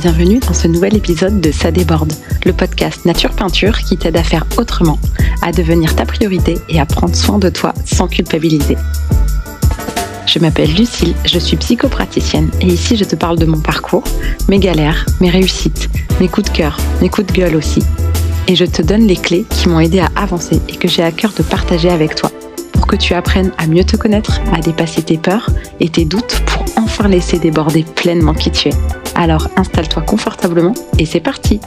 Bienvenue dans ce nouvel épisode de Ça déborde, le podcast Nature Peinture qui t'aide à faire autrement, à devenir ta priorité et à prendre soin de toi sans culpabiliser. Je m'appelle Lucille, je suis psychopraticienne et ici je te parle de mon parcours, mes galères, mes réussites, mes coups de cœur, mes coups de gueule aussi. Et je te donne les clés qui m'ont aidé à avancer et que j'ai à cœur de partager avec toi pour que tu apprennes à mieux te connaître, à dépasser tes peurs et tes doutes pour enfin laisser déborder pleinement qui tu es. Alors installe-toi confortablement et c'est parti.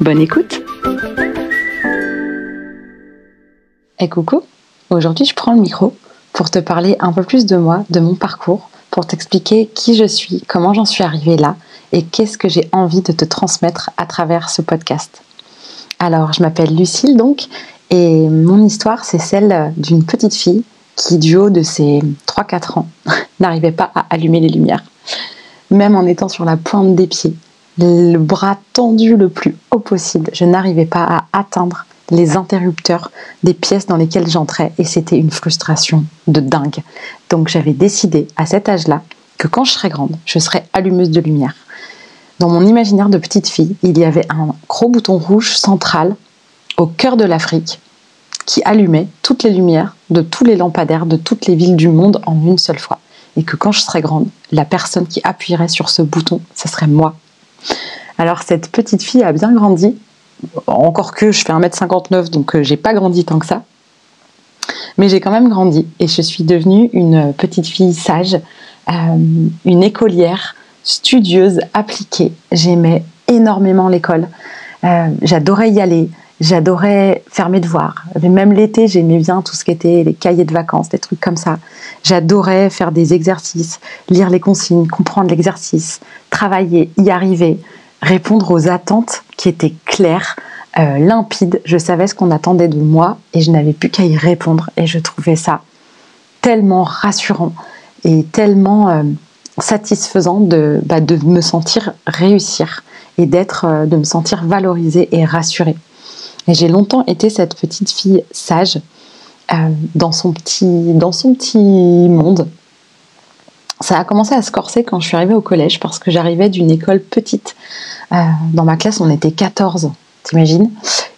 Bonne écoute. Et coucou, aujourd'hui je prends le micro pour te parler un peu plus de moi, de mon parcours, pour t'expliquer qui je suis, comment j'en suis arrivée là et qu'est-ce que j'ai envie de te transmettre à travers ce podcast. Alors, je m'appelle Lucille donc, et mon histoire, c'est celle d'une petite fille qui, du haut de ses 3-4 ans, n'arrivait pas à allumer les lumières même en étant sur la pointe des pieds, le bras tendu le plus haut possible, je n'arrivais pas à atteindre les interrupteurs des pièces dans lesquelles j'entrais et c'était une frustration de dingue. Donc j'avais décidé à cet âge-là que quand je serais grande, je serais allumeuse de lumière. Dans mon imaginaire de petite fille, il y avait un gros bouton rouge central au cœur de l'Afrique qui allumait toutes les lumières de tous les lampadaires de toutes les villes du monde en une seule fois et que quand je serais grande, la personne qui appuierait sur ce bouton, ce serait moi. Alors cette petite fille a bien grandi, encore que je fais 1m59, donc euh, j'ai pas grandi tant que ça. Mais j'ai quand même grandi et je suis devenue une petite fille sage, euh, une écolière, studieuse, appliquée. J'aimais énormément l'école. Euh, j'adorais y aller. J'adorais faire mes devoirs. Même l'été, j'aimais bien tout ce qui était les cahiers de vacances, des trucs comme ça. J'adorais faire des exercices, lire les consignes, comprendre l'exercice, travailler, y arriver, répondre aux attentes qui étaient claires, euh, limpides. Je savais ce qu'on attendait de moi et je n'avais plus qu'à y répondre. Et je trouvais ça tellement rassurant et tellement euh, satisfaisant de, bah, de me sentir réussir et d'être, euh, de me sentir valorisée et rassurée. J'ai longtemps été cette petite fille sage euh, dans, son petit, dans son petit monde. Ça a commencé à se corser quand je suis arrivée au collège parce que j'arrivais d'une école petite. Euh, dans ma classe, on était 14, t'imagines?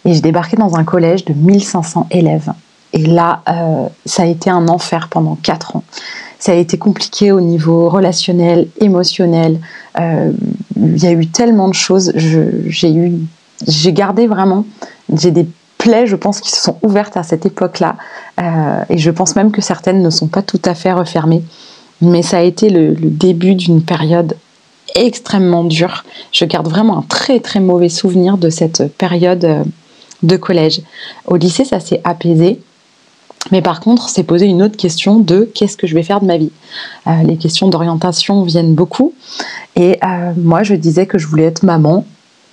Et je débarquais dans un collège de 1500 élèves. Et là, euh, ça a été un enfer pendant 4 ans. Ça a été compliqué au niveau relationnel, émotionnel. Il y a eu tellement de choses. J'ai eu, j'ai gardé vraiment j'ai des plaies, je pense, qui se sont ouvertes à cette époque-là. Euh, et je pense même que certaines ne sont pas tout à fait refermées. Mais ça a été le, début d'une période extrêmement dure. Je garde vraiment un très très mauvais souvenir de cette période euh, de collège. Au lycée, ça s'est apaisé. Mais par contre, c'est posé une autre question de qu'est-ce que je vais faire de ma vie. Euh, les questions d'orientation viennent beaucoup. Et moi, je disais que je voulais être maman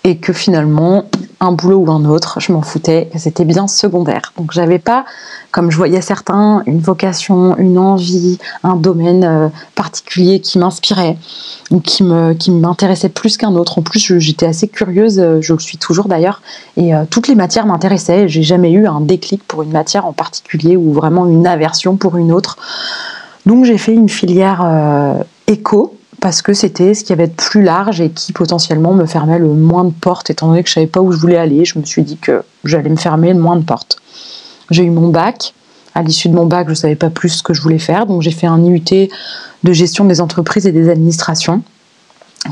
et que finalement, un boulot ou un autre, je m'en foutais, c'était bien secondaire. Donc j'avais pas, comme je voyais certains, une vocation, une envie, un domaine euh, particulier qui m'inspirait ou qui qui m'intéressait plus qu'un autre. En plus, j'étais assez curieuse, euh, je le suis toujours d'ailleurs, et euh, toutes les matières m'intéressaient. J'ai jamais eu un déclic pour une matière en particulier ou vraiment une aversion pour une autre. Donc j'ai fait une filière éco parce que c'était ce qui avait de plus large et qui potentiellement me fermait le moins de portes, étant donné que je savais pas où je voulais aller. Je me suis dit que j'allais me fermer le moins de portes. J'ai eu mon bac. À l'issue de mon bac, je ne savais pas plus ce que je voulais faire, donc j'ai fait un IUT de gestion des entreprises et des administrations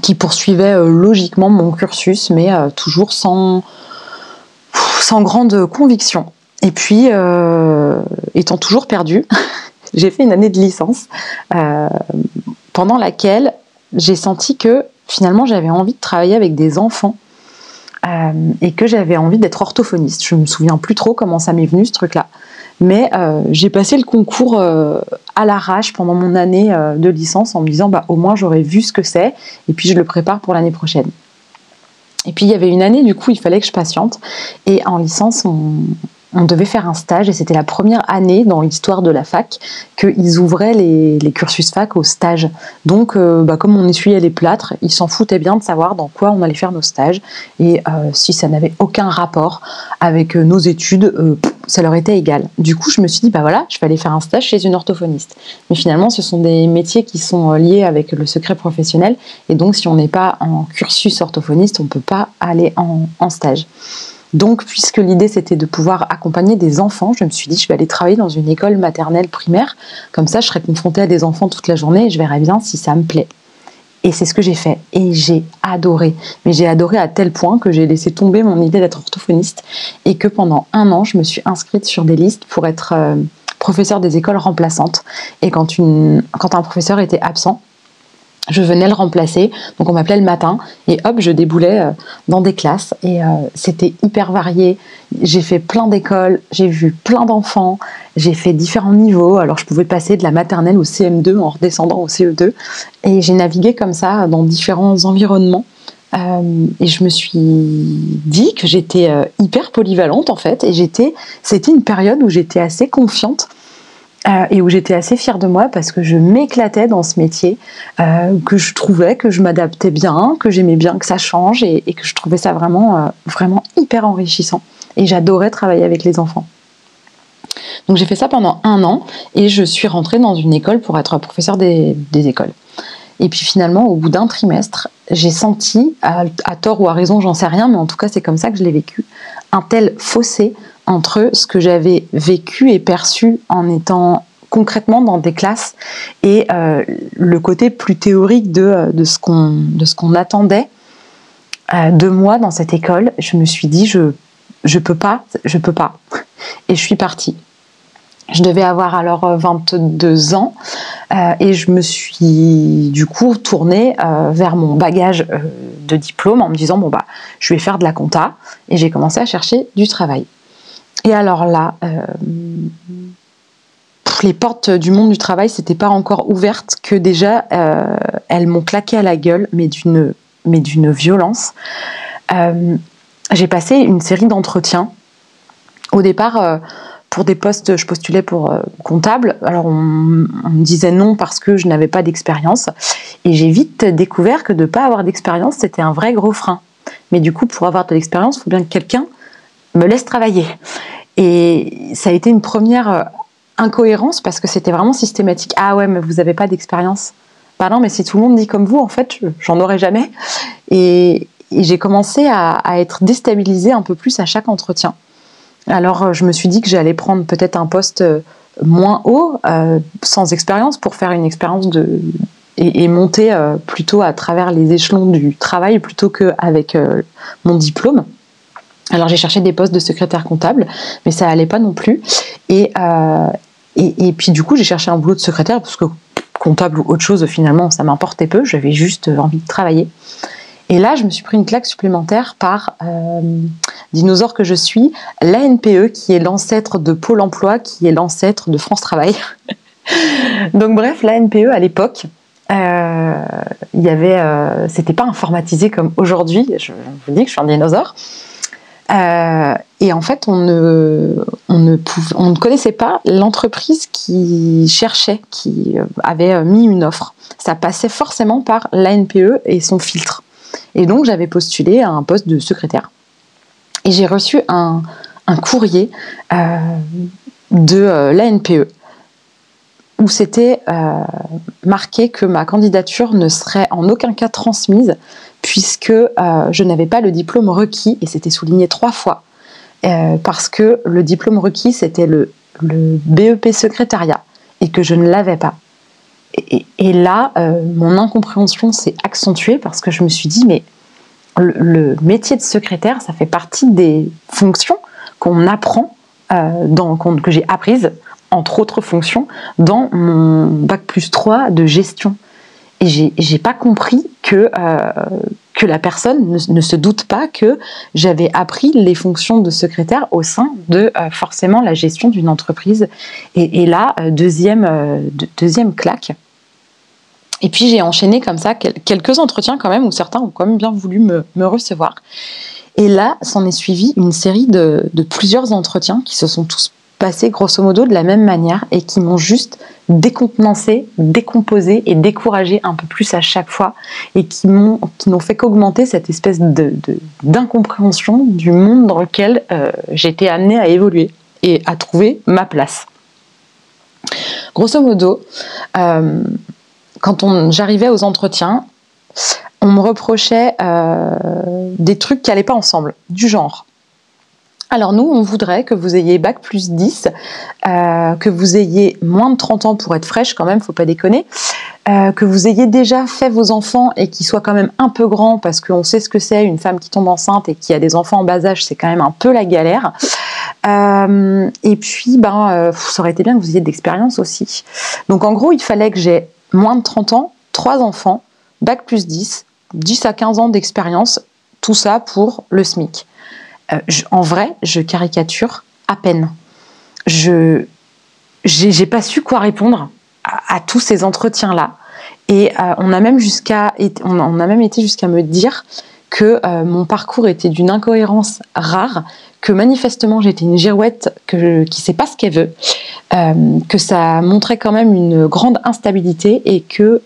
qui poursuivait euh, logiquement mon cursus, mais euh, toujours sans, sans grande conviction. Et puis, euh, étant toujours perdue, j'ai fait une année de licence pendant laquelle j'ai senti que finalement j'avais envie de travailler avec des enfants euh, et que j'avais envie d'être orthophoniste. Je me souviens plus trop comment ça m'est venu ce truc-là. Mais euh, j'ai passé le concours euh, à l'arrache pendant mon année de licence en me disant bah, au moins j'aurais vu ce que c'est et puis je le prépare pour l'année prochaine. Et puis il y avait une année, du coup, il fallait que je patiente. Et en licence, on, on devait faire un stage et c'était la première année dans l'histoire de la fac qu'ils ouvraient les, cursus fac au stage. Donc, euh, bah, comme on essuyait les plâtres, ils s'en foutaient bien de savoir dans quoi on allait faire nos stages et euh, si ça n'avait aucun rapport avec euh, nos études, ça leur était égal. Du coup, je me suis dit, bah voilà, je vais aller faire un stage chez une orthophoniste. Mais finalement, ce sont des métiers qui sont liés avec le secret professionnel. Et donc, si on n'est pas en cursus orthophoniste, on ne peut pas aller en, stage. Donc, puisque l'idée c'était de pouvoir accompagner des enfants, je me suis dit, je vais aller travailler dans une école maternelle primaire. Comme ça, je serai confrontée à des enfants toute la journée et je verrai bien si ça me plaît. Et c'est ce que j'ai fait. Et j'ai adoré. Mais j'ai adoré à tel point que j'ai laissé tomber mon idée d'être orthophoniste et que pendant un an, je me suis inscrite sur des listes pour être euh, professeur des écoles remplaçantes. Et quand, un professeur était absent, je venais le remplacer. Donc on m'appelait le matin et hop, je déboulais euh, dans des classes et euh, c'était hyper varié. J'ai fait plein d'écoles, j'ai vu plein d'enfants, j'ai fait différents niveaux. Alors je pouvais passer de la maternelle au CM2 en redescendant au CE2 et j'ai navigué comme ça dans différents environnements. Euh, et je me suis dit que j'étais hyper polyvalente en fait et j'étais c'était une période où j'étais assez confiante euh, et où j'étais assez fière de moi parce que je m'éclatais dans ce métier, euh, que je trouvais que je m'adaptais bien, que j'aimais bien que ça change et, que je trouvais ça vraiment, euh, vraiment hyper enrichissant. Et j'adorais travailler avec les enfants. Donc j'ai fait ça pendant un an et je suis rentrée dans une école pour être professeur des, écoles. Et puis finalement, au bout d'un trimestre, j'ai senti, à, à, tort ou à raison, j'en sais rien, mais en tout cas c'est comme ça que je l'ai vécu, un tel fossé entre ce que j'avais vécu et perçu en étant concrètement dans des classes et euh, le côté plus théorique de, euh, ce qu'on attendait euh, de moi dans cette école, je me suis dit je je peux pas, je peux pas. Et je suis partie. Je devais avoir alors 22 ans et je me suis du coup tournée vers mon bagage de diplôme en me disant bon bah je vais faire de la compta et j'ai commencé à chercher du travail. Et alors là, euh, les portes du monde du travail n'étaient pas encore ouvertes que déjà euh, elles m'ont claqué à la gueule, mais d'une mais d'une violence. Euh, j'ai passé une série d'entretiens. Au départ, pour des postes, je postulais pour comptable. Alors on, on, me disait non parce que je n'avais pas d'expérience. Et j'ai vite découvert que de ne pas avoir d'expérience, c'était un vrai gros frein. Mais du coup, pour avoir de l'expérience, il faut bien que quelqu'un me laisse travailler. Et ça a été une première euh, incohérence parce que c'était vraiment systématique. Ah ouais, mais vous n'avez pas d'expérience. Bah non, mais si tout le monde dit comme vous, en fait, j'en aurais jamais. Et, j'ai commencé à, être déstabilisée un peu plus à chaque entretien. Alors euh, je me suis dit que j'allais prendre peut-être un poste euh, moins haut, sans expérience, pour faire une expérience et, monter plutôt à travers les échelons du travail plutôt qu'avec mon diplôme. Alors j'ai cherché des postes de secrétaire comptable, mais ça allait pas non plus. Euh, et, puis du coup j'ai cherché un boulot de secrétaire parce que comptable ou autre chose finalement ça m'importait peu, j'avais juste envie de travailler. Et là je me suis pris une claque supplémentaire par euh, dinosaure que je suis, l'ANPE qui est l'ancêtre de Pôle Emploi, qui est l'ancêtre de France Travail. Donc bref, l'ANPE à l'époque, euh, il c'était pas informatisé comme aujourd'hui. Je, je vous dis que je suis un dinosaure. Euh, et en fait, on ne, on ne, on ne connaissait pas l'entreprise qui cherchait, qui euh, avait euh, mis une offre. Ça passait forcément par l'ANPE et son filtre. Et donc, j'avais postulé à un poste de secrétaire. Et j'ai reçu un, courrier de l'ANPE où c'était marqué que ma candidature ne serait en aucun cas transmise puisque euh, je n'avais pas le diplôme requis, et c'était souligné trois fois, euh, parce que le diplôme requis, c'était le, BEP secrétariat, et que je ne l'avais pas. Et, là, euh, mon incompréhension s'est accentuée parce que je me suis dit, mais le, métier de secrétaire, ça fait partie des fonctions qu'on apprend, dans, que j'ai apprises, entre autres fonctions, dans mon bac plus 3 de gestion. Et j'ai pas compris que, euh, que la personne ne, se doute pas que j'avais appris les fonctions de secrétaire au sein de euh, forcément la gestion d'une entreprise. Et, là, euh, deuxième, deuxième claque. Et puis j'ai enchaîné comme ça quelques entretiens quand même où certains ont quand même bien voulu me, recevoir. Et là, s'en est suivi une série de, de plusieurs entretiens qui se sont tous passés grosso modo de la même manière et qui m'ont juste décontenancé, décomposé et découragé un peu plus à chaque fois et qui n'ont fait qu'augmenter cette espèce de, d'incompréhension du monde dans lequel euh, j'étais amenée à évoluer. et à trouver ma place. Grosso modo, euh, quand j'arrivais aux entretiens, on me reprochait euh, des trucs qui n'allaient pas ensemble, du genre. Alors nous, on voudrait que vous ayez bac plus 10, euh, que vous ayez moins de 30 ans pour être fraîche quand même, faut pas déconner, euh, que vous ayez déjà fait vos enfants et qu'ils soient quand même un peu grands parce qu'on sait ce que c'est une femme qui tombe enceinte et qui a des enfants en bas âge, c'est quand même un peu la galère. et puis, ben, ça aurait été bien que vous ayez de l'expérience aussi. Donc en gros, il fallait que j'ai moins de 30 ans, 3 enfants, bac plus 10, 10 à 15 ans d'expérience, tout ça pour le SMIC. Euh, en vrai, je caricature à peine. Je j'ai pas su quoi répondre à, tous ces entretiens là, et euh, on a même été jusqu'à me dire que euh, mon parcours était d'une incohérence rare, que manifestement j'étais une girouette qui sait pas ce qu'elle veut, que ça montrait quand même une grande instabilité et que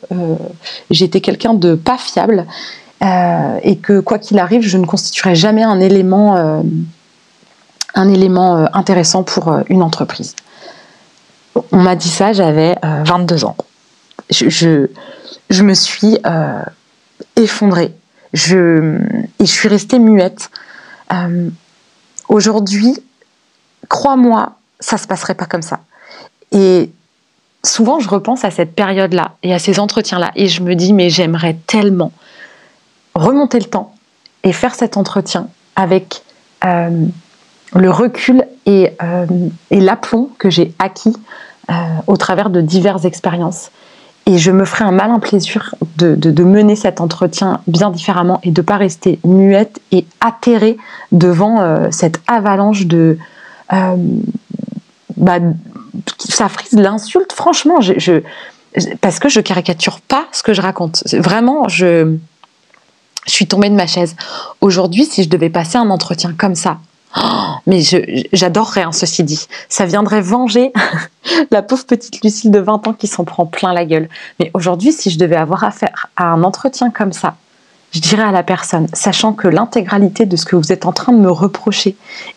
j'étais quelqu'un de pas fiable euh, et que quoi qu'il arrive, je ne constituerai jamais un élément, euh, un élément euh, intéressant pour une entreprise. On m'a dit ça, j'avais 22 ans. Je, je, me suis effondrée. Je, et je suis restée muette. Aujourd'hui, crois-moi, ça se passerait pas comme ça. Et souvent, je repense à cette période-là et à ces entretiens-là, et je me dis, mais j'aimerais tellement remonter le temps et faire cet entretien avec euh, le recul et, euh, et l'aplomb que j'ai acquis euh, au travers de diverses expériences. Et je me ferai un malin plaisir de, mener cet entretien bien différemment et de ne pas rester muette et atterrée devant cette avalanche de... Bah, ça frise l'insulte, franchement, parce que je caricature pas ce que je raconte. Vraiment, je, je suis tombée de ma chaise. Aujourd'hui, si je devais passer un entretien comme ça, oh, mais j'adorerais, hein, ceci dit. Ça viendrait venger la pauvre petite Lucille de 20 ans qui s'en prend plein la gueule. Mais aujourd'hui, si je devais avoir affaire à un entretien comme ça, je dirais à la personne, sachant que l'intégralité de ce que vous êtes en train de me reprocher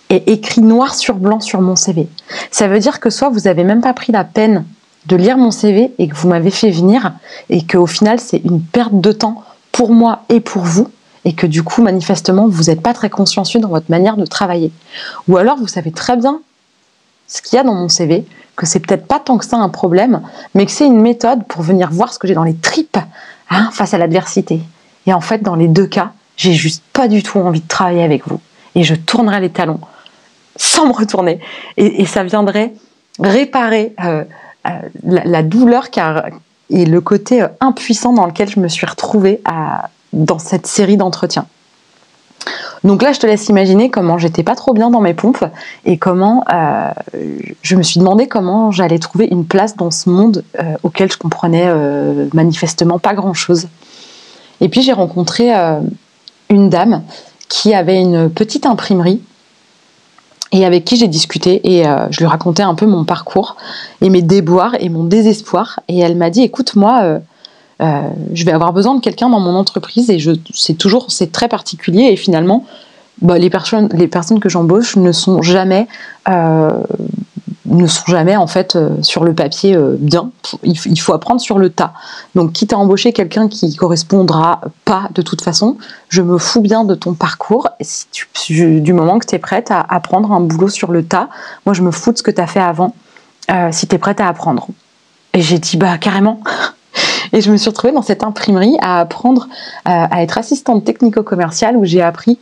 est écrit noir sur blanc sur mon CV. Ça veut dire que soit vous n'avez même pas pris la peine de lire mon CV et que vous m'avez fait venir et qu'au final c'est une perte de temps pour moi et pour vous, et que du coup, manifestement, vous n'êtes pas très consciencieux dans votre manière de travailler. Ou alors, vous savez très bien ce qu'il y a dans mon CV, que c'est peut-être pas tant que ça un problème, mais que c'est une méthode pour venir voir ce que j'ai dans les tripes hein, face à l'adversité. Et en fait, dans les deux cas, j'ai juste pas du tout envie de travailler avec vous. Et je tournerai les talons sans me retourner. Et, ça viendrait réparer euh, euh, la, la, douleur car, et le côté euh, impuissant dans lequel je me suis retrouvée dans cette série d'entretiens. Donc là, je te laisse imaginer comment j'étais pas trop bien dans mes pompes et comment euh, je me suis demandé comment j'allais trouver une place dans ce monde euh, auquel je comprenais manifestement pas grand chose. Et puis j'ai rencontré une dame qui avait une petite imprimerie et avec qui j'ai discuté et euh, je lui racontais un peu mon parcours et mes déboires et mon désespoir. Et elle m'a dit, écoute, moi, euh, euh, je vais avoir besoin de quelqu'un dans mon entreprise et je, c'est toujours, c'est très particulier et finalement, bah, les, personnes, les personnes que j'embauche ne sont jamais ne sont jamais en fait euh, sur le papier euh, bien. Il, faut apprendre sur le tas. Donc quitte à embaucher quelqu'un qui correspondra pas de toute façon, je me fous bien de ton parcours. Si tu, du moment que tu es prête à apprendre un boulot sur le tas, moi je me fous de ce que tu as fait avant euh, si tu es prête à apprendre. Et j'ai dit bah carrément. Et je me suis retrouvée dans cette imprimerie à apprendre à être assistante technico-commerciale où j'ai appris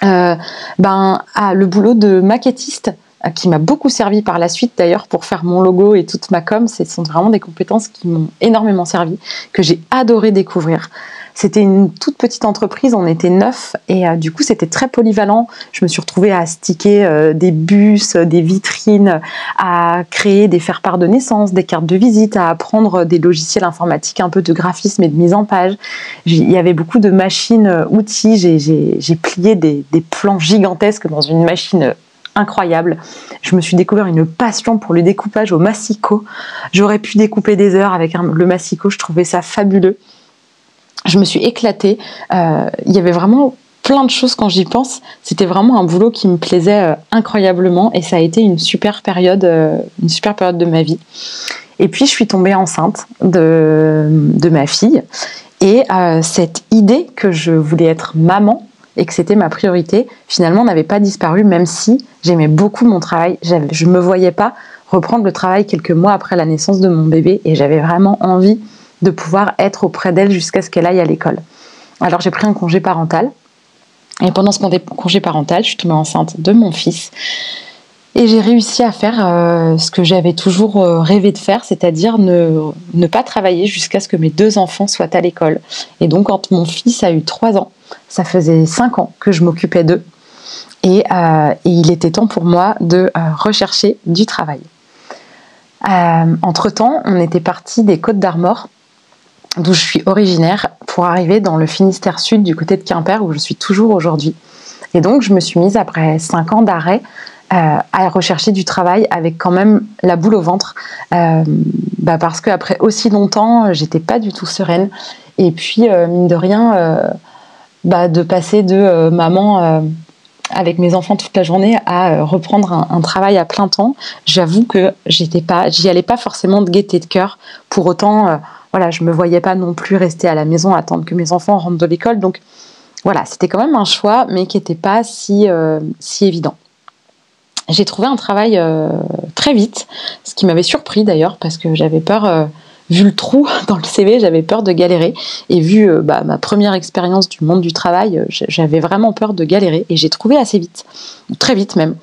ben, à le boulot de maquettiste qui m'a beaucoup servi par la suite d'ailleurs pour faire mon logo et toute ma com. Ce sont vraiment des compétences qui m'ont énormément servi, que j'ai adoré découvrir. C'était une toute petite entreprise, on était neuf et euh, du coup c'était très polyvalent. Je me suis retrouvée à sticker euh, des bus, des vitrines, à créer des faire-part de naissance, des cartes de visite, à apprendre des logiciels informatiques, un peu de graphisme et de mise en page. Il y avait beaucoup de machines, outils. J'ai plié des plans gigantesques dans une machine incroyable. Je me suis découvert une passion pour le découpage au massicot. J'aurais pu découper des heures avec le massicot, je trouvais ça fabuleux. Je me suis éclatée. Euh, il y avait vraiment plein de choses quand j'y pense. C'était vraiment un boulot qui me plaisait euh, incroyablement et ça a été une super période, euh, une super période de ma vie. Et puis je suis tombée enceinte de, de ma fille et cette idée que je voulais être maman et que c'était ma priorité, finalement n'avait pas disparu, même si j'aimais beaucoup mon travail. Je ne me voyais pas reprendre le travail quelques mois après la naissance de mon bébé et j'avais vraiment envie de pouvoir être auprès d'elle jusqu'à ce qu'elle aille à l'école. Alors j'ai pris un congé parental et pendant ce congé parental, je suis tombée enceinte de mon fils. Et j'ai réussi à faire euh, ce que j'avais toujours euh, rêvé de faire, c'est-à-dire ne, ne, pas travailler jusqu'à ce que mes deux enfants soient à l'école. Et donc, quand mon fils a eu trois ans, ça faisait cinq ans que je m'occupais d'eux. Et, euh, il était temps pour moi de rechercher du travail. Entre-temps, on était parti des Côtes d'Armor d'où je suis originaire, pour arriver dans le Finistère Sud du côté de Quimper, où je suis toujours aujourd'hui. Et donc, je me suis mise, après cinq ans d'arrêt, euh, à rechercher du travail avec quand même la boule au ventre, euh, bah parce qu'après aussi longtemps, j'étais pas du tout sereine. Et puis, euh, mine de rien, bah de passer de maman avec mes enfants toute la journée à reprendre un, travail à plein temps, j'avoue que j'étais pas, j'y allais pas forcément de gaieté de cœur. Pour autant voilà, je me voyais pas non plus rester à la maison attendre que mes enfants rentrent de l'école. Donc voilà, c'était quand même un choix, mais qui n'était pas si, euh, si évident. J'ai trouvé un travail euh, très vite, ce qui m'avait surpris d'ailleurs, parce que j'avais peur, euh, vu le trou dans le CV, j'avais peur de galérer. Et vu bah, ma première expérience du monde du travail, j'avais vraiment peur de galérer. Et j'ai trouvé assez vite, très vite même.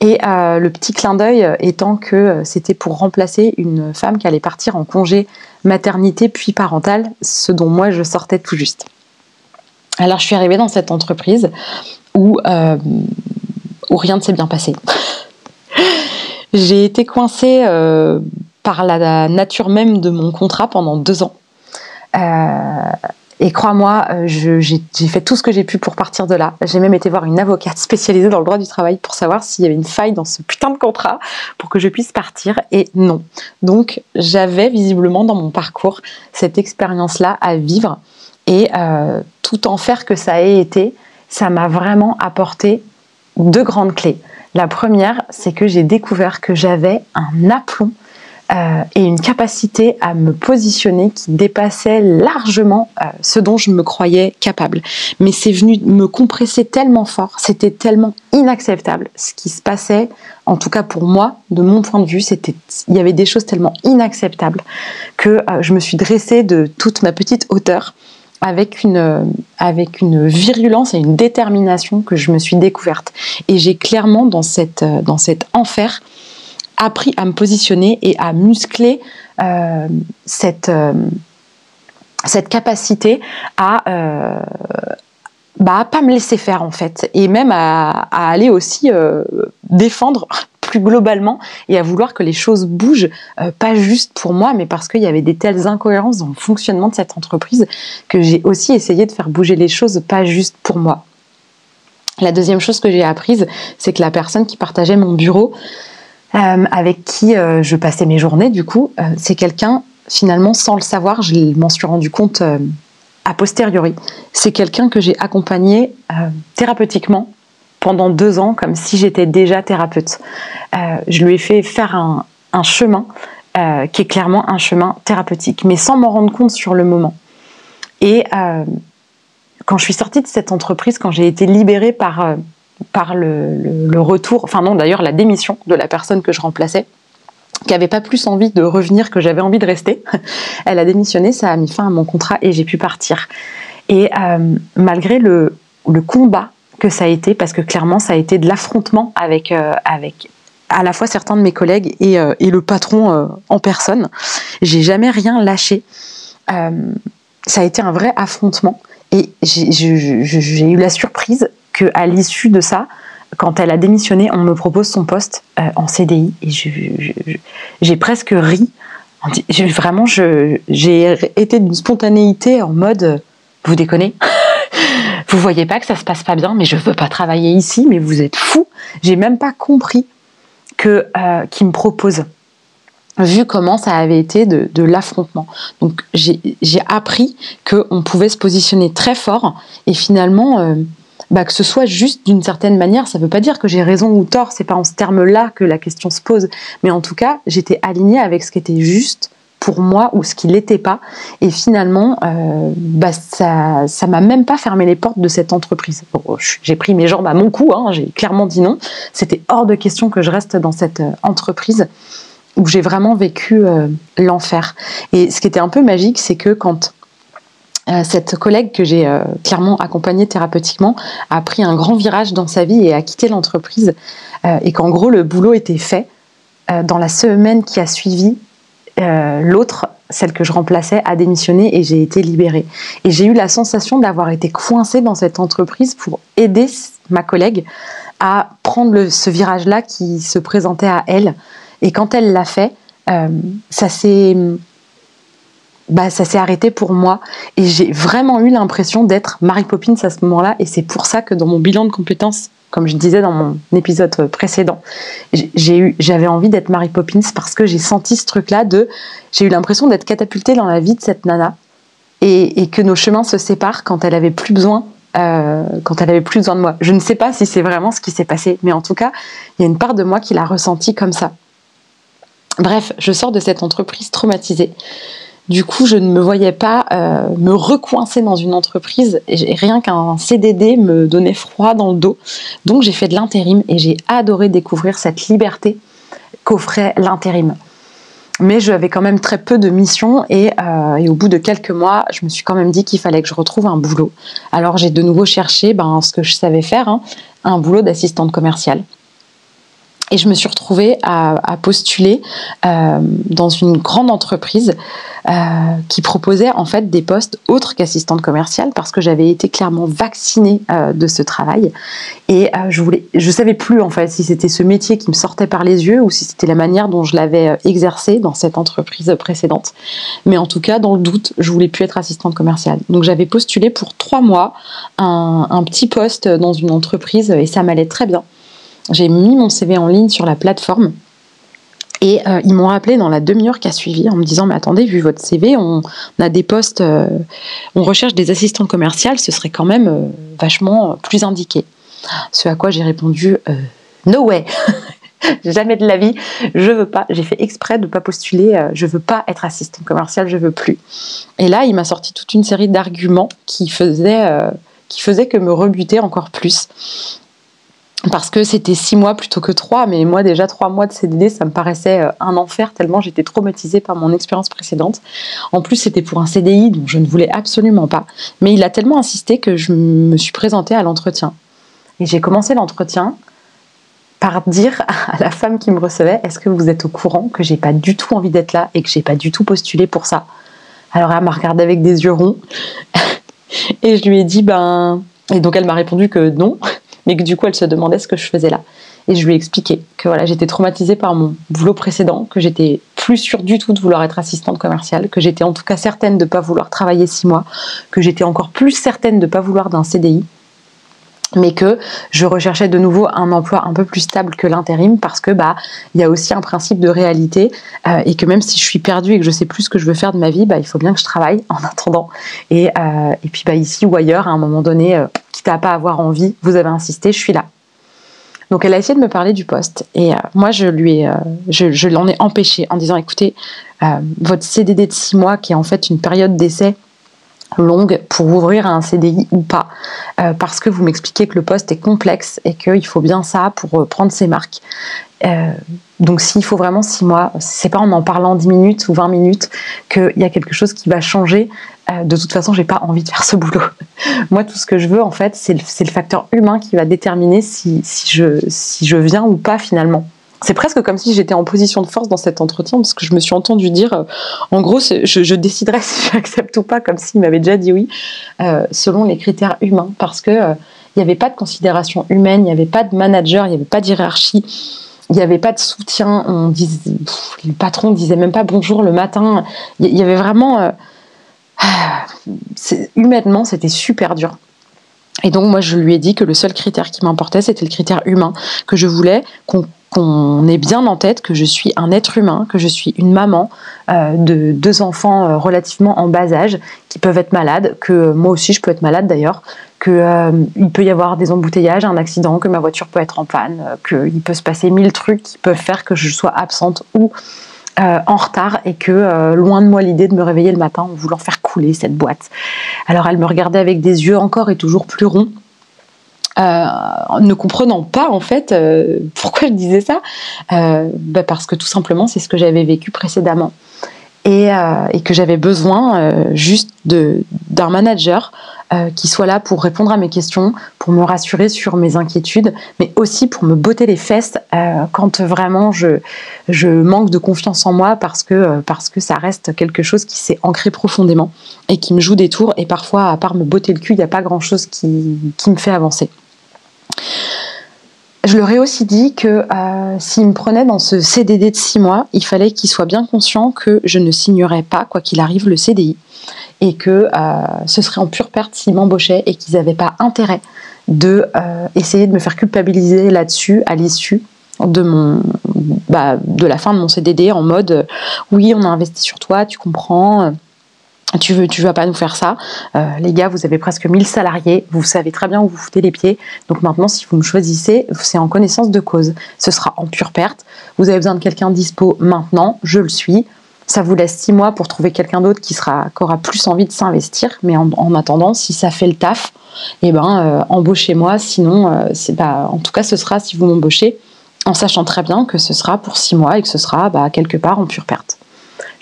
Et euh, le petit clin d'œil étant que euh, c'était pour remplacer une femme qui allait partir en congé maternité puis parental, ce dont moi je sortais tout juste. Alors je suis arrivée dans cette entreprise euh, où rien ne s'est bien passé. J'ai été coincée par la nature même de mon contrat pendant deux ans. Et crois-moi, euh, j'ai fait tout ce que j'ai pu pour partir de là. J'ai même été voir une avocate spécialisée dans le droit du travail pour savoir s'il y avait une faille dans ce putain de contrat pour que je puisse partir. Et non. Donc j'avais visiblement dans mon parcours cette expérience-là à vivre. Et euh, tout en faire que ça ait été, ça m'a vraiment apporté deux grandes clés. La première, c'est que j'ai découvert que j'avais un aplomb euh, et une capacité à me positionner qui dépassait largement euh, ce dont je me croyais capable. Mais c'est venu me compresser tellement fort, c'était tellement inacceptable ce qui se passait, en tout cas pour moi, de mon point de vue, c'était, il y avait des choses tellement inacceptables que euh, je me suis dressée de toute ma petite hauteur avec une, avec une virulence et une détermination que je me suis découverte. Et j'ai clairement dans, cette, dans cet enfer appris à me positionner et à muscler euh, cette, euh, cette capacité à euh, bah, pas me laisser faire en fait et même à, aller aussi défendre plus globalement et à vouloir que les choses bougent pas juste pour moi mais parce qu'il y avait des telles incohérences dans le fonctionnement de cette entreprise que j'ai aussi essayé de faire bouger les choses pas juste pour moi. La deuxième chose que j'ai apprise, c'est que la personne qui partageait mon bureau, avec qui euh, je passais mes journées, du coup, euh, c'est quelqu'un, finalement, sans le savoir, je m'en suis rendu compte a posteriori. C'est quelqu'un que j'ai accompagné thérapeutiquement pendant deux ans, comme si j'étais déjà thérapeute. je lui ai fait faire un chemin qui est clairement un chemin thérapeutique, mais sans m'en rendre compte sur le moment. Et quand je suis sortie de cette entreprise, quand j'ai été libérée par par le, retour, enfin non d'ailleurs la démission de la personne que je remplaçais, qui avait pas plus envie de revenir que j'avais envie de rester. Elle a démissionné, ça a mis fin à mon contrat et j'ai pu partir. Et euh, malgré le, combat que ça a été, parce que clairement ça a été de l'affrontement avec, euh, avec à la fois certains de mes collègues et, euh, le patron en personne, j'ai jamais rien lâché. ça a été un vrai affrontement et j'ai eu la surprise qu'à l'issue de ça, quand elle a démissionné, on me propose son poste euh, en CDI et j'ai presque ri. Vraiment, j'ai été d'une spontanéité en mode vous déconnez Vous voyez pas que ça se passe pas bien, mais je veux pas travailler ici, mais vous êtes fou. J'ai même pas compris que euh, me propose. vu comment ça avait été de, l'affrontement. Donc j'ai appris qu'on pouvait se positionner très fort et finalement euh, bah, que ce soit juste d'une certaine manière, ça ne veut pas dire que j'ai raison ou tort, c'est pas en ce terme-là que la question se pose, mais en tout cas j'étais alignée avec ce qui était juste pour moi ou ce qui l'était pas. Et finalement, euh, bah, ça, ça m'a même pas fermé les portes de cette entreprise. j'ai pris mes jambes à mon cou, hein, j'ai clairement dit non. C'était hors de question que je reste dans cette euh, entreprise où j'ai vraiment vécu euh, l'enfer. Et ce qui était un peu magique, c'est que quand cette collègue que j'ai euh, clairement accompagnée thérapeutiquement a pris un grand virage dans sa vie et a quitté l'entreprise, et qu'en gros le boulot était fait, dans la semaine qui a suivi, l'autre, celle que je remplaçais, a démissionné et j'ai été libérée. Et j'ai eu la sensation d'avoir été coincée dans cette entreprise pour aider ma collègue à prendre ce virage-là qui se présentait à elle. Et quand elle l'a fait, euh, ça s'est bah, ça s'est arrêté pour moi. Et j'ai vraiment eu l'impression d'être Mary Poppins à ce moment-là. Et c'est pour ça que dans mon bilan de compétences comme je disais dans mon épisode précédent j'avais envie d'être Mary Poppins parce que j'ai senti ce truc là de j'ai eu l'impression d'être catapultée dans la vie de cette nana. Et, que nos chemins se séparent quand elle avait plus besoin euh, quand elle avait plus besoin de moi. Je ne sais pas si c'est vraiment ce qui s'est passé mais en tout cas il y a une part de moi qui l'a ressenti comme ça. Bref, je sors de cette entreprise traumatisée. Du coup, je ne me voyais pas euh, me recoincer dans une entreprise et rien qu'un CDD me donnait froid dans le dos. Donc, j'ai fait de l'intérim et j'ai adoré découvrir cette liberté qu'offrait l'intérim. Mais j'avais quand même très peu de missions et, euh, au bout de quelques mois, je me suis quand même dit qu'il fallait que je retrouve un boulot. Alors, j'ai de nouveau cherché ben, ce que je savais faire, hein, un boulot d'assistante commerciale. Et je me suis retrouvée à, postuler euh, dans une grande entreprise euh, qui proposait en fait des postes autres qu'assistante commerciale parce que j'avais été clairement vaccinée euh, de ce travail et je voulais, je savais plus en fait si c'était ce métier qui me sortait par les yeux ou si c'était la manière dont je l'avais exercé dans cette entreprise précédente. Mais en tout cas, dans le doute, je voulais plus être assistante commerciale. Donc j'avais postulé pour trois mois un, un petit poste dans une entreprise et ça m'allait très bien j'ai mis mon CV en ligne sur la plateforme. Et euh, ils m'ont rappelé dans la demi-heure qui a suivi en me disant Mais attendez, vu votre CV, on, a des postes, euh, on recherche des assistants commerciales, ce serait quand même euh, vachement plus indiqué. Ce à quoi j'ai répondu No way Jamais de la vie, je veux pas. J'ai fait exprès de ne pas postuler, je veux pas être assistante commerciale, je veux plus. Et là, il m'a sorti toute une série d'arguments qui faisaient, qui faisaient que me rebuter encore plus parce que c'était six mois plutôt que trois, mais moi déjà trois mois de CDD, ça me paraissait euh, un enfer tellement j'étais traumatisée par mon expérience précédente. En plus, c'était pour un CDI dont je ne voulais absolument pas, mais il a tellement insisté que je me suis présentée à l'entretien. Et j'ai commencé l'entretien par dire à la femme qui me recevait Est-ce que vous êtes au courant que j'ai pas du tout envie d'être là et que j'ai pas du tout postulé pour ça? Alors elle m'a regardé avec des yeux ronds et je lui ai dit Ben. Et donc elle m'a répondu que non, mais que du coup elle se demandait ce que je faisais là. Et je lui ai expliqué que voilà, j'étais traumatisée par mon boulot précédent, que j'étais plus sûre du tout de vouloir être assistante commerciale, que j'étais en tout cas certaine de ne pas vouloir travailler six mois, que j'étais encore plus certaine de ne pas vouloir d'un CDI, mais que je recherchais de nouveau un emploi un peu plus stable que l'intérim parce que bah il y a aussi un principe de réalité euh, et que même si je suis perdue et que je sais plus ce que je veux faire de ma vie, bah il faut bien que je travaille en attendant. Et, euh, et puis bah ici ou ailleurs, à un moment donné, euh, quitte à pas avoir envie, vous avez insisté, je suis là. Donc elle a essayé de me parler du poste et moi je lui ai, je, je l'en ai empêché en disant écoutez, votre CDD de six mois qui est en fait une période d'essai longue pour ouvrir un CDI ou pas, euh, parce que vous m'expliquez que le poste est complexe et qu'il faut bien ça pour euh, prendre ses marques. Euh, donc s'il faut vraiment six mois, c'est pas en en parlant 10 minutes ou 20 minutes qu'il y a quelque chose qui va changer. de toute façon, j'ai pas envie de faire ce boulot. Moi, tout ce que je veux, en fait, c'est le, le, facteur humain qui va déterminer si, si, je, si je viens ou pas finalement c'est presque comme si j'étais en position de force dans cet entretien parce que je me suis entendu dire, euh, en gros, je, déciderai si j'accepte ou pas, comme s'il m'avait déjà dit oui, euh, selon les critères humains, parce que euh, il n'y avait pas de considération humaine, il n'y avait pas de manager, il n'y avait pas de hiérarchie, il n'y avait pas de soutien. On disait, le patron disait même pas bonjour le matin. Il y avait vraiment, humainement, c'était super dur. Et donc moi je lui ai dit que le seul critère qui m'importait c'était le critère humain, que je voulais qu'on qu'on ait bien en tête que je suis un être humain, que je suis une maman euh, de deux enfants euh, relativement en bas âge qui peuvent être malades, que moi aussi je peux être malade d'ailleurs, qu'il euh, peut y avoir des embouteillages, un accident, que ma voiture peut être en panne, qu'il peut se passer mille trucs qui peuvent faire que je sois absente ou en retard et que loin de moi l'idée de me réveiller le matin en voulant faire couler cette boîte. Alors elle me regardait avec des yeux encore et toujours plus ronds euh, ne comprenant pas en fait euh, pourquoi je disais ça, euh, bah parce que tout simplement c'est ce que j'avais vécu précédemment et, que j'avais besoin juste d'un manager qui soit là pour répondre à mes questions, pour me rassurer sur mes inquiétudes, mais aussi pour me botter les fesses quand vraiment je, je manque de confiance en moi parce que, parce que ça reste quelque chose qui s'est ancré profondément et qui me joue des tours et parfois à part me botter le cul, il n'y a pas grand chose qui, qui me fait avancer. Je leur ai aussi dit que euh, s'ils me prenaient dans ce CDD de six mois, il fallait qu'ils soient bien conscients que je ne signerais pas, quoi qu'il arrive, le CDI. Et que euh, ce serait en pure perte s'ils m'embauchaient et qu'ils n'avaient pas intérêt de euh, essayer de me faire culpabiliser là-dessus à l'issue de mon bah, de la fin de mon CDD en mode oui on a investi sur toi tu comprends tu veux, vas pas nous faire ça. Euh, les gars, vous avez presque 1000 salariés, vous savez très bien où vous foutez les pieds. Donc maintenant, si vous me choisissez, c'est en connaissance de cause. Ce sera en pure perte. Vous avez besoin de quelqu'un dispo maintenant, je le suis. Ça vous laisse six mois pour trouver quelqu'un d'autre qui, aura plus envie de s'investir. Mais en, attendant, si ça fait le taf, eh ben, euh, embauchez-moi. Sinon, euh, en tout cas, ce sera si vous m'embauchez, en sachant très bien que ce sera pour six mois et que ce sera bah, quelque part en pure perte.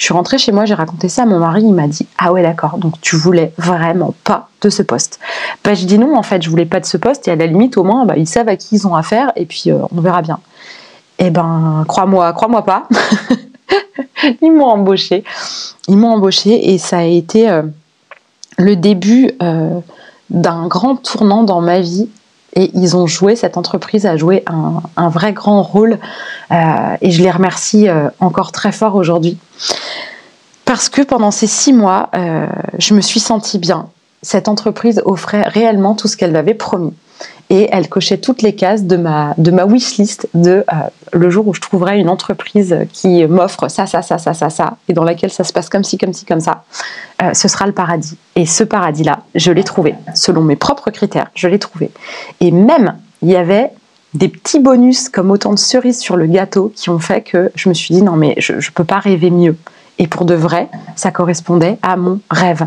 Je suis rentrée chez moi, j'ai raconté ça à mon mari, il m'a dit Ah ouais, d'accord, donc tu voulais vraiment pas de ce poste. Bah, je dis non, en fait, je voulais pas de ce poste, et à la limite, au moins, bah, ils savent à qui ils ont affaire, et puis euh, on verra bien. Eh ben, crois-moi, crois-moi pas. ils m'ont embauché. Ils m'ont embauché, et ça a été euh, le début euh, d'un grand tournant dans ma vie et ils ont joué, cette entreprise a joué un, vrai grand rôle euh, et je les remercie euh, encore très fort aujourd'hui. Parce que pendant ces six mois, euh, je me suis sentie bien. Cette entreprise offrait réellement tout ce qu'elle m'avait promis et elle cochait toutes les cases de ma, de ma wish list de euh, le jour où je trouverai une entreprise qui m'offre ça, ça, ça, ça, ça, ça, et dans laquelle ça se passe comme ci, comme ci, comme ça, euh, ce sera le paradis. Et ce paradis-là, je l'ai trouvé, selon mes propres critères, je l'ai trouvé. Et même, il y avait des petits bonus comme autant de cerises sur le gâteau qui ont fait que je me suis dit non mais je ne peux pas rêver mieux. Et pour de vrai, ça correspondait à mon rêve.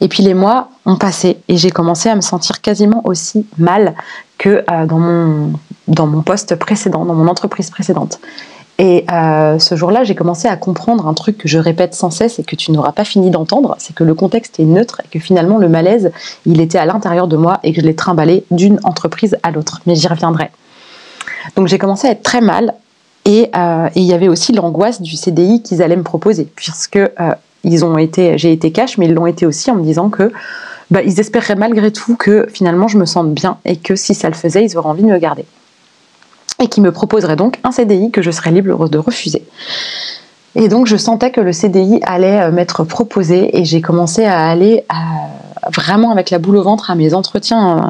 Et puis les mois ont passé et j'ai commencé à me sentir quasiment aussi mal que euh, dans, mon, poste précédent, dans mon entreprise précédente. Et euh, ce jour-là, j'ai commencé à comprendre un truc que je répète sans cesse et que tu n'auras pas fini d'entendre, c'est que le contexte est neutre et que finalement le malaise, il était à l'intérieur de moi et que je l'ai trimballé d'une entreprise à l'autre. Mais j'y reviendrai. Donc j'ai commencé à être très mal et euh, il y avait aussi l'angoisse du CDI qu'ils allaient me proposer, puisque ils ont été, j'ai été cash, mais ils l'ont été aussi en me disant que bah, ils espéraient malgré tout que finalement je me sente bien et que si ça le faisait, ils auraient envie de me garder. Et qui me proposeraient donc un CDI que je serais libre de refuser. Et donc je sentais que le CDI allait euh, m'être proposé et j'ai commencé à aller vraiment avec la boule au ventre à mes entretiens euh,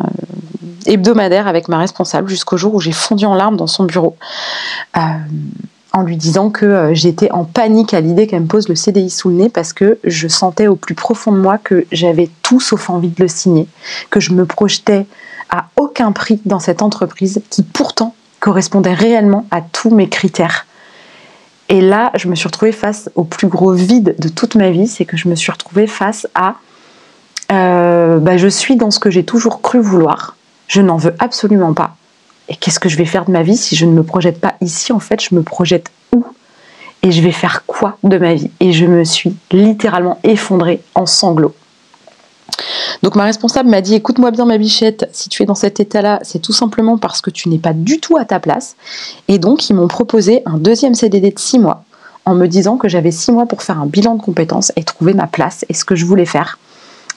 hebdomadaires avec ma responsable jusqu'au jour où j'ai fondu en larmes dans son bureau. Euh, en lui disant que euh, j'étais en panique à l'idée qu'elle me pose le CDI sous le nez parce que je sentais au plus profond de moi que j'avais tout sauf envie de le signer, que je me projetais à aucun prix dans cette entreprise qui pourtant correspondait réellement à tous mes critères. Et là, je me suis retrouvée face au plus gros vide de toute ma vie, c'est que je me suis retrouvée face à euh, bah, je suis dans ce que j'ai toujours cru vouloir, je n'en veux absolument pas, et qu'est-ce que je vais faire de ma vie si je ne me projette pas ici En fait, je me projette où? Et je vais faire quoi de ma vie? Et je me suis littéralement effondrée en sanglots. Donc ma responsable m'a dit écoute-moi bien ma bichette, si tu es dans cet état-là, c'est tout simplement parce que tu n'es pas du tout à ta place. Et donc ils m'ont proposé un deuxième CDD de six mois en me disant que j'avais six mois pour faire un bilan de compétences et trouver ma place et ce que je voulais faire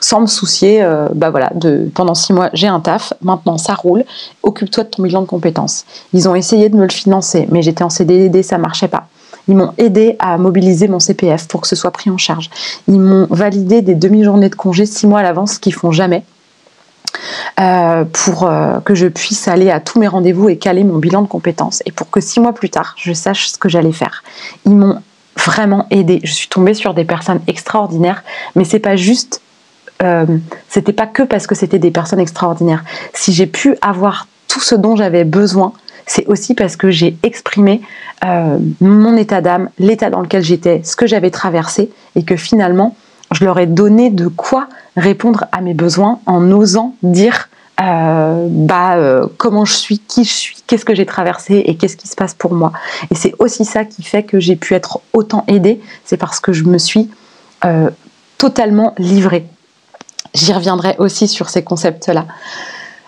sans me soucier, euh, bah voilà, de, pendant six mois, j'ai un taf, maintenant ça roule, occupe-toi de ton bilan de compétences. Ils ont essayé de me le financer, mais j'étais en CDD, ça marchait pas. Ils m'ont aidé à mobiliser mon CPF pour que ce soit pris en charge. Ils m'ont validé des demi-journées de congé six mois à l'avance, ce qu'ils font jamais. euh, pour euh, que je puisse aller à tous mes rendez-vous et caler mon bilan de compétences et pour que six mois plus tard, je sache ce que j'allais faire. Ils m'ont vraiment aidé. Je suis tombée sur des personnes extraordinaires, mais c'est pas juste, euh, c'était pas que parce que c'était des personnes extraordinaires. Si j'ai pu avoir tout ce dont j'avais besoin, c'est aussi parce que j'ai exprimé euh, mon état d'âme, l'état dans lequel j'étais, ce que j'avais traversé, et que finalement, je leur ai donné de quoi répondre à mes besoins en osant dire euh, bah, comment je suis, qui je suis, qu'est-ce que j'ai traversé et qu'est-ce qui se passe pour moi. Et c'est aussi ça qui fait que j'ai pu être autant aidée, c'est parce que je me suis totalement livrée. J'y reviendrai aussi sur ces concepts-là.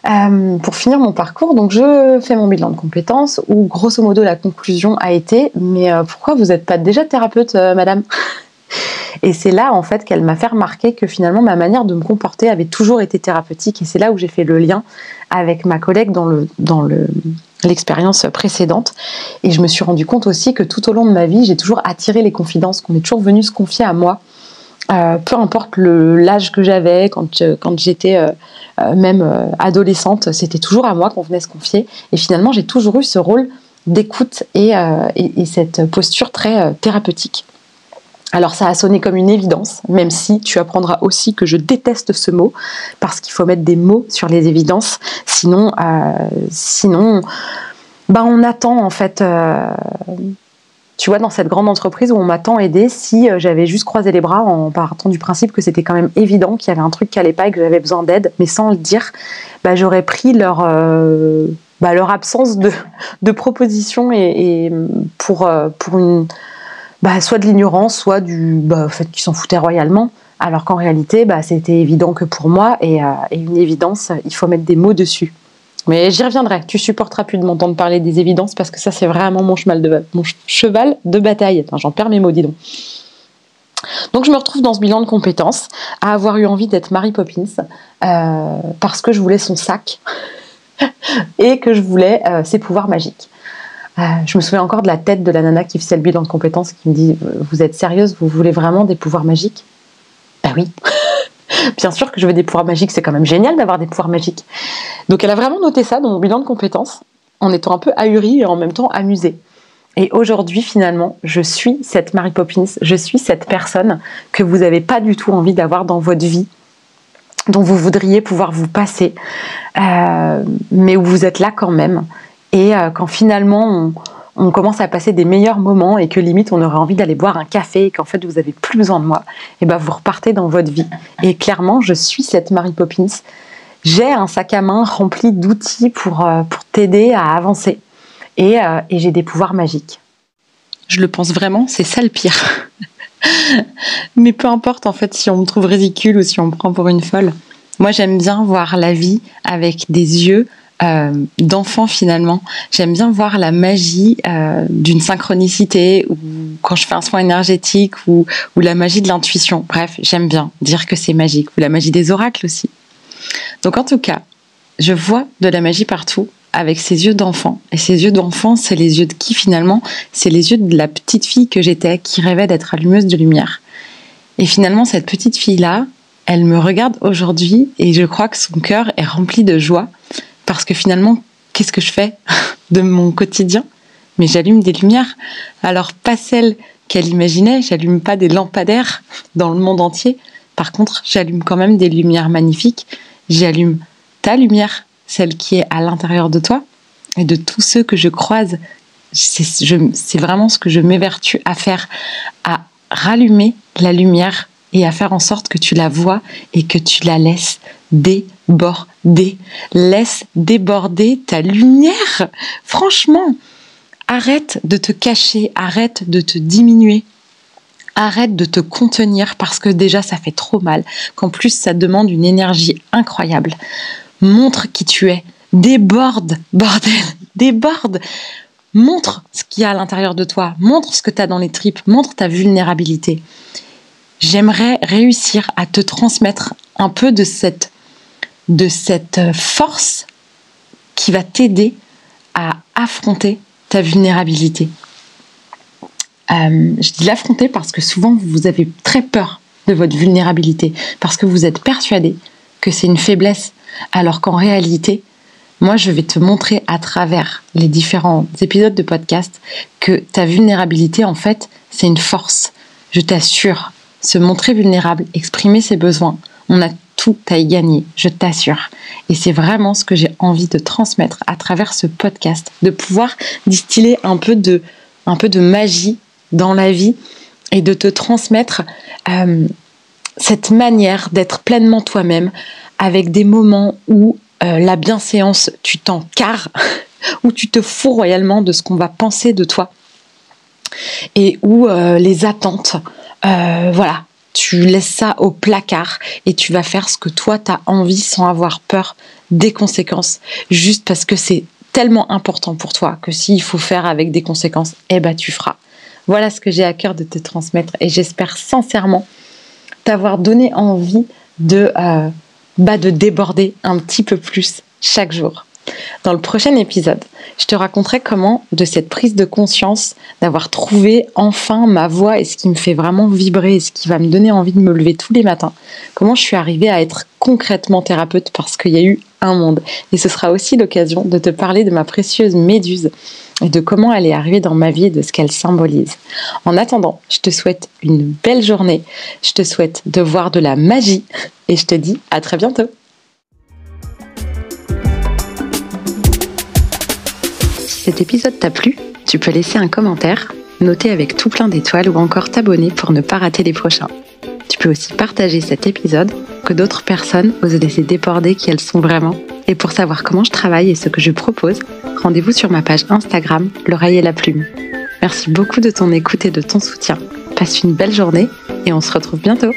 Euh, pour finir mon parcours, donc je fais mon bilan de compétences où grosso modo la conclusion a été mais euh, pourquoi vous n'êtes pas déjà thérapeute, euh, madame? Et c'est là en fait qu'elle m'a fait remarquer que finalement ma manière de me comporter avait toujours été thérapeutique et c'est là où j'ai fait le lien avec ma collègue dans le dans le l'expérience précédente. Et je me suis rendu compte aussi que tout au long de ma vie j'ai toujours attiré les confidences qu'on est toujours venu se confier à moi euh, peu importe l'âge que j'avais, quand, quand j'étais euh, euh, même adolescente, c'était toujours à moi qu'on venait se confier. Et finalement, j'ai toujours eu ce rôle d'écoute et, et, cette posture très thérapeutique. Alors ça a sonné comme une évidence, même si tu apprendras aussi que je déteste ce mot, parce qu'il faut mettre des mots sur les évidences, sinon, sinon bah on attend en fait tu vois, dans cette grande entreprise où on m'a tant aidé, si euh, j'avais juste croisé les bras en partant du principe que c'était quand même évident qu'il y avait un truc qui allait pas et que j'avais besoin d'aide, mais sans le dire, bah, j'aurais pris leur, euh, bah, leur absence de, de proposition et, pour, euh, pour une, bah, soit de l'ignorance, soit du fait qu'ils s'en foutaient royalement. Alors qu'en réalité, c'était évident que pour moi, et une évidence, il faut mettre des mots dessus. Mais j'y reviendrai. Tu supporteras plus de m'entendre parler des évidences parce que ça, c'est vraiment mon cheval de, bataille. J'en perds mes mots, dis donc. Donc je me retrouve dans ce bilan de compétences à avoir eu envie d'être Mary Poppins euh, parce que je voulais son sac et que je voulais euh, ses pouvoirs magiques. Euh, je me souviens encore de la tête de la nana qui faisait le bilan de compétences qui me dit Vous êtes sérieuse Vous voulez vraiment des pouvoirs magiques? Ben oui Bien sûr que je veux des pouvoirs magiques, c'est quand même génial d'avoir des pouvoirs magiques. Donc elle a vraiment noté ça dans mon bilan de compétences, en étant un peu ahurie et en même temps amusée. Et aujourd'hui, finalement, je suis cette Mary Poppins, je suis cette personne que vous n'avez pas du tout envie d'avoir dans votre vie, dont vous voudriez pouvoir vous passer, euh, mais où vous êtes là quand même. Et euh, quand finalement on, on commence à passer des meilleurs moments et que limite on aurait envie d'aller boire un café et qu'en fait vous avez plus besoin de moi, et ben vous repartez dans votre vie. Et clairement, je suis cette Mary Poppins. J'ai un sac à main rempli d'outils pour, euh, pour t'aider à avancer. Et, euh, et j'ai des pouvoirs magiques. Je le pense vraiment, c'est ça le pire. Mais peu importe en fait si on me trouve ridicule ou si on me prend pour une folle. Moi j'aime bien voir la vie avec des yeux euh, d'enfant finalement. J'aime bien voir la magie euh, d'une synchronicité ou quand je fais un soin énergétique ou, la magie de l'intuition. Bref, j'aime bien dire que c'est magique ou la magie des oracles aussi. Donc en tout cas, je vois de la magie partout avec ses yeux d'enfant. Et ces yeux d'enfant, c'est les yeux de qui finalement? C'est les yeux de la petite fille que j'étais qui rêvait d'être allumeuse de lumière. Et finalement, cette petite fille-là, elle me regarde aujourd'hui et je crois que son cœur est rempli de joie parce que finalement, qu'est-ce que je fais de mon quotidien? Mais j'allume des lumières. Alors, pas celles qu'elle imaginait, j'allume pas des lampadaires dans le monde entier. Par contre, j'allume quand même des lumières magnifiques. J'allume ta lumière, celle qui est à l'intérieur de toi et de tous ceux que je croise. C'est vraiment ce que je m'évertue à faire, à rallumer la lumière et à faire en sorte que tu la vois et que tu la laisses déborder. Laisse déborder ta lumière. Franchement, arrête de te cacher, arrête de te diminuer. Arrête de te contenir parce que déjà ça fait trop mal, qu'en plus ça demande une énergie incroyable. Montre qui tu es, déborde, bordel, déborde. Montre ce qu'il y a à l'intérieur de toi, montre ce que tu as dans les tripes, montre ta vulnérabilité j'aimerais réussir à te transmettre un peu de cette, de cette force qui va t'aider à affronter ta vulnérabilité. Euh, je dis l'affronter parce que souvent vous avez très peur de votre vulnérabilité, parce que vous êtes persuadé que c'est une faiblesse, alors qu'en réalité, moi, je vais te montrer à travers les différents épisodes de podcast que ta vulnérabilité, en fait, c'est une force. Je t'assure, se montrer vulnérable, exprimer ses besoins, on a tout à y gagner, je t'assure. Et c'est vraiment ce que j'ai envie de transmettre à travers ce podcast, de pouvoir distiller un peu de, un peu de magie dans la vie et de te transmettre euh, cette manière d'être pleinement toi-même avec des moments où euh, la bienséance, tu t'en carres, où tu te fous royalement de ce qu'on va penser de toi et où euh, les attentes, voilà, tu laisses ça au placard et tu vas faire ce que toi tu as envie sans avoir peur des conséquences, juste parce que c'est tellement important pour toi que s'il faut faire avec des conséquences, eh ben tu feras. Voilà ce que j'ai à cœur de te transmettre et j'espère sincèrement t'avoir donné envie de, euh, bah, de déborder un petit peu plus chaque jour. Dans le prochain épisode, je te raconterai comment, de cette prise de conscience, d'avoir trouvé enfin ma voix et ce qui me fait vraiment vibrer et ce qui va me donner envie de me lever tous les matins, comment je suis arrivée à être concrètement thérapeute parce qu'il y a eu un monde. Et ce sera aussi l'occasion de te parler de ma précieuse méduse et de comment elle est arrivée dans ma vie et de ce qu'elle symbolise. En attendant, je te souhaite une belle journée, je te souhaite de voir de la magie et je te dis à très bientôt. Cet épisode t'a plu, tu peux laisser un commentaire, noter avec tout plein d'étoiles ou encore t'abonner pour ne pas rater les prochains. Tu peux aussi partager cet épisode, que d'autres personnes osent laisser déborder qui elles sont vraiment. Et pour savoir comment je travaille et ce que je propose, rendez-vous sur ma page Instagram, l'oreille et la plume. Merci beaucoup de ton écoute et de ton soutien. Passe une belle journée et on se retrouve bientôt.